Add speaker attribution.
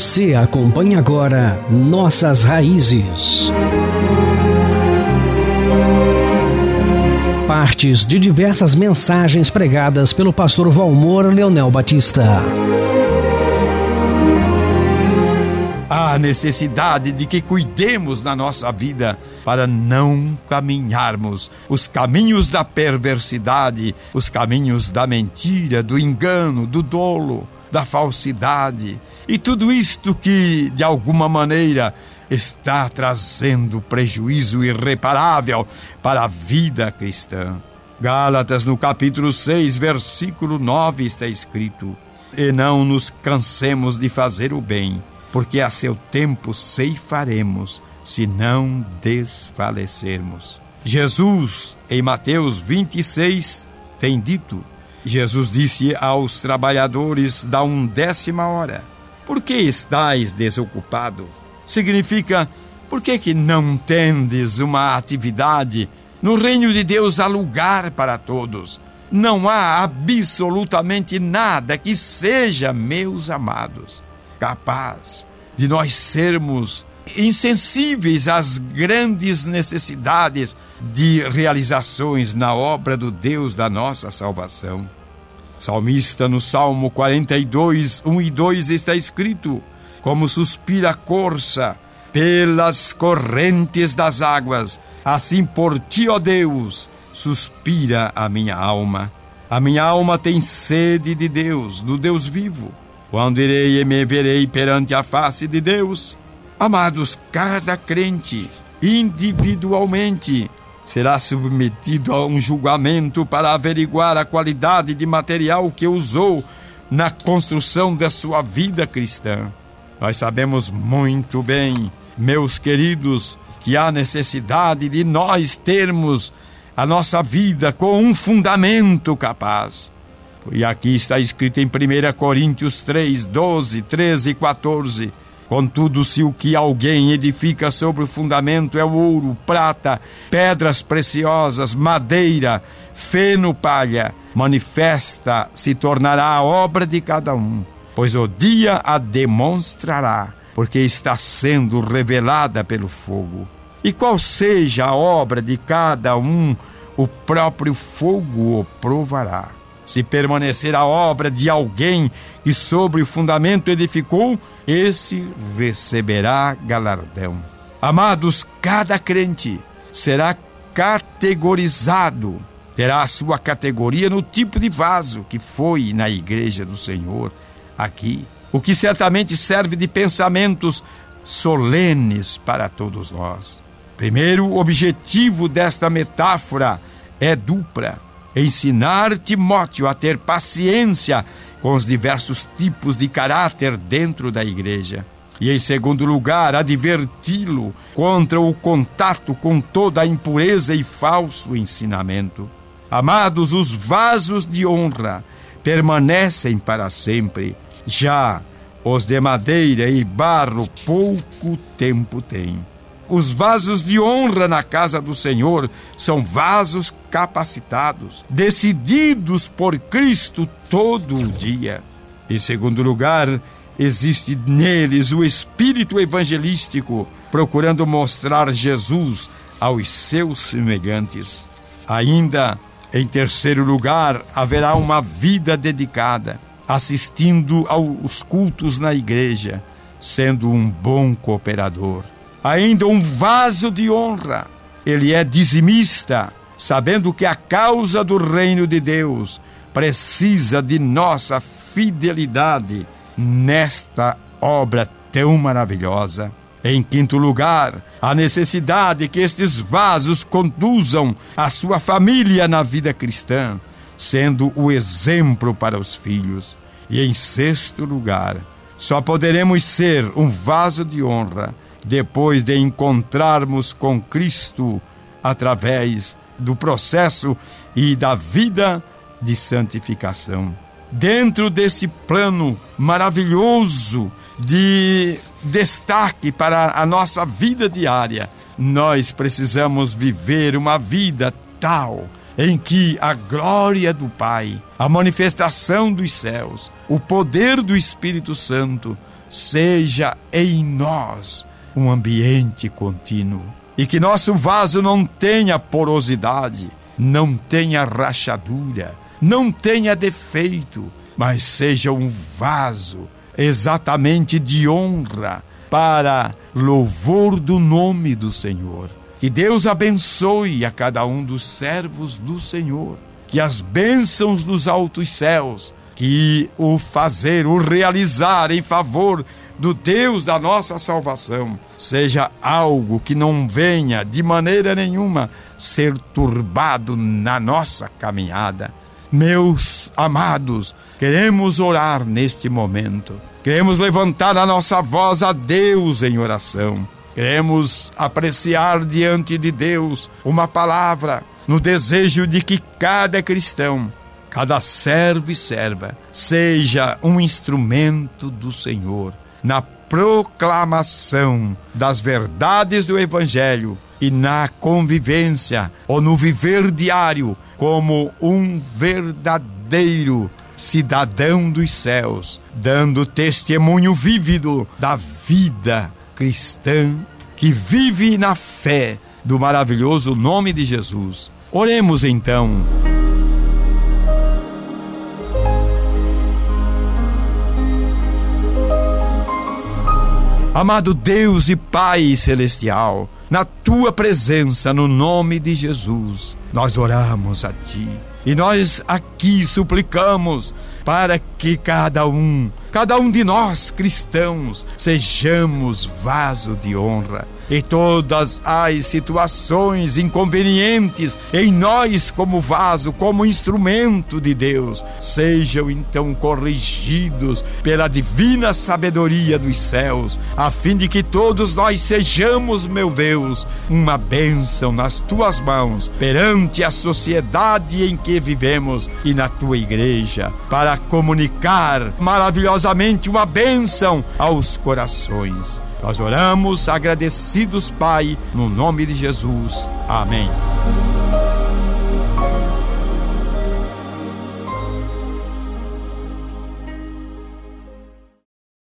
Speaker 1: Você acompanha agora Nossas Raízes. Partes de diversas mensagens pregadas pelo pastor Valmor Leonel Batista.
Speaker 2: a necessidade de que cuidemos na nossa vida para não caminharmos os caminhos da perversidade, os caminhos da mentira, do engano, do dolo, da falsidade e tudo isto que, de alguma maneira, está trazendo prejuízo irreparável para a vida cristã. Gálatas, no capítulo 6, versículo 9, está escrito: E não nos cansemos de fazer o bem porque a seu tempo ceifaremos, se não desfalecermos. Jesus, em Mateus 26, tem dito: Jesus disse aos trabalhadores da undécima hora: Por que estáis desocupado? Significa, por que, que não tendes uma atividade? No reino de Deus há lugar para todos. Não há absolutamente nada que seja, meus amados, capaz de nós sermos insensíveis às grandes necessidades de realizações na obra do Deus da nossa salvação. Salmista no Salmo 42, 1 e 2 está escrito: Como suspira a corça pelas correntes das águas, assim por ti, ó Deus, suspira a minha alma. A minha alma tem sede de Deus, do Deus vivo. Quando irei e me verei perante a face de Deus? Amados, cada crente, individualmente, será submetido a um julgamento para averiguar a qualidade de material que usou na construção da sua vida cristã. Nós sabemos muito bem, meus queridos, que há necessidade de nós termos a nossa vida com um fundamento capaz. E aqui está escrito em 1 Coríntios 3, 12, 13 e 14. Contudo, se o que alguém edifica sobre o fundamento é ouro, prata, pedras preciosas, madeira, feno, palha, manifesta se tornará a obra de cada um, pois o dia a demonstrará, porque está sendo revelada pelo fogo. E qual seja a obra de cada um, o próprio fogo o provará. Se permanecer a obra de alguém que sobre o fundamento edificou, esse receberá galardão. Amados, cada crente será categorizado, terá a sua categoria no tipo de vaso que foi na igreja do Senhor aqui, o que certamente serve de pensamentos solenes para todos nós. Primeiro, o objetivo desta metáfora é dupla ensinar Timóteo a ter paciência com os diversos tipos de caráter dentro da igreja. E, em segundo lugar, adverti-lo contra o contato com toda a impureza e falso ensinamento. Amados, os vasos de honra permanecem para sempre, já os de madeira e barro pouco tempo têm. Os vasos de honra na casa do Senhor são vasos capacitados, decididos por Cristo todo o dia. Em segundo lugar, existe neles o espírito evangelístico, procurando mostrar Jesus aos seus semelhantes. Ainda, em terceiro lugar, haverá uma vida dedicada, assistindo aos cultos na igreja, sendo um bom cooperador ainda um vaso de honra. Ele é dizimista, sabendo que a causa do reino de Deus precisa de nossa fidelidade nesta obra tão maravilhosa. Em quinto lugar, a necessidade que estes vasos conduzam a sua família na vida cristã, sendo o exemplo para os filhos. E em sexto lugar, só poderemos ser um vaso de honra depois de encontrarmos com Cristo através do processo e da vida de santificação. Dentro desse plano maravilhoso de destaque para a nossa vida diária, nós precisamos viver uma vida tal em que a glória do Pai, a manifestação dos céus, o poder do Espírito Santo seja em nós um ambiente contínuo e que nosso vaso não tenha porosidade, não tenha rachadura, não tenha defeito, mas seja um vaso exatamente de honra para louvor do nome do Senhor. Que Deus abençoe a cada um dos servos do Senhor. Que as bênçãos dos altos céus, que o fazer, o realizar em favor do Deus da nossa salvação, seja algo que não venha de maneira nenhuma ser turbado na nossa caminhada. Meus amados, queremos orar neste momento Queremos levantar a nossa voz a Deus em oração. Queremos apreciar diante de Deus uma palavra no desejo de que cada cristão, cada servo e serva, seja um instrumento do Senhor na proclamação das verdades do Evangelho e na convivência ou no viver diário como um verdadeiro cidadão dos céus, dando testemunho vívido da vida cristã que vive na fé do maravilhoso nome de Jesus. Oremos então. Amado Deus e Pai celestial, na tua presença, no nome de Jesus, nós oramos a ti. E nós aqui suplicamos para que cada um, cada um de nós cristãos, sejamos vaso de honra e todas as situações inconvenientes em nós como vaso, como instrumento de Deus, sejam então corrigidos pela divina sabedoria dos céus, a fim de que todos nós sejamos, meu Deus, uma bênção nas tuas mãos perante a sociedade em que vivemos e na tua igreja, para comunicar maravilhosamente uma bênção aos corações. Nós oramos agradecidos, Pai, no nome de Jesus. Amém.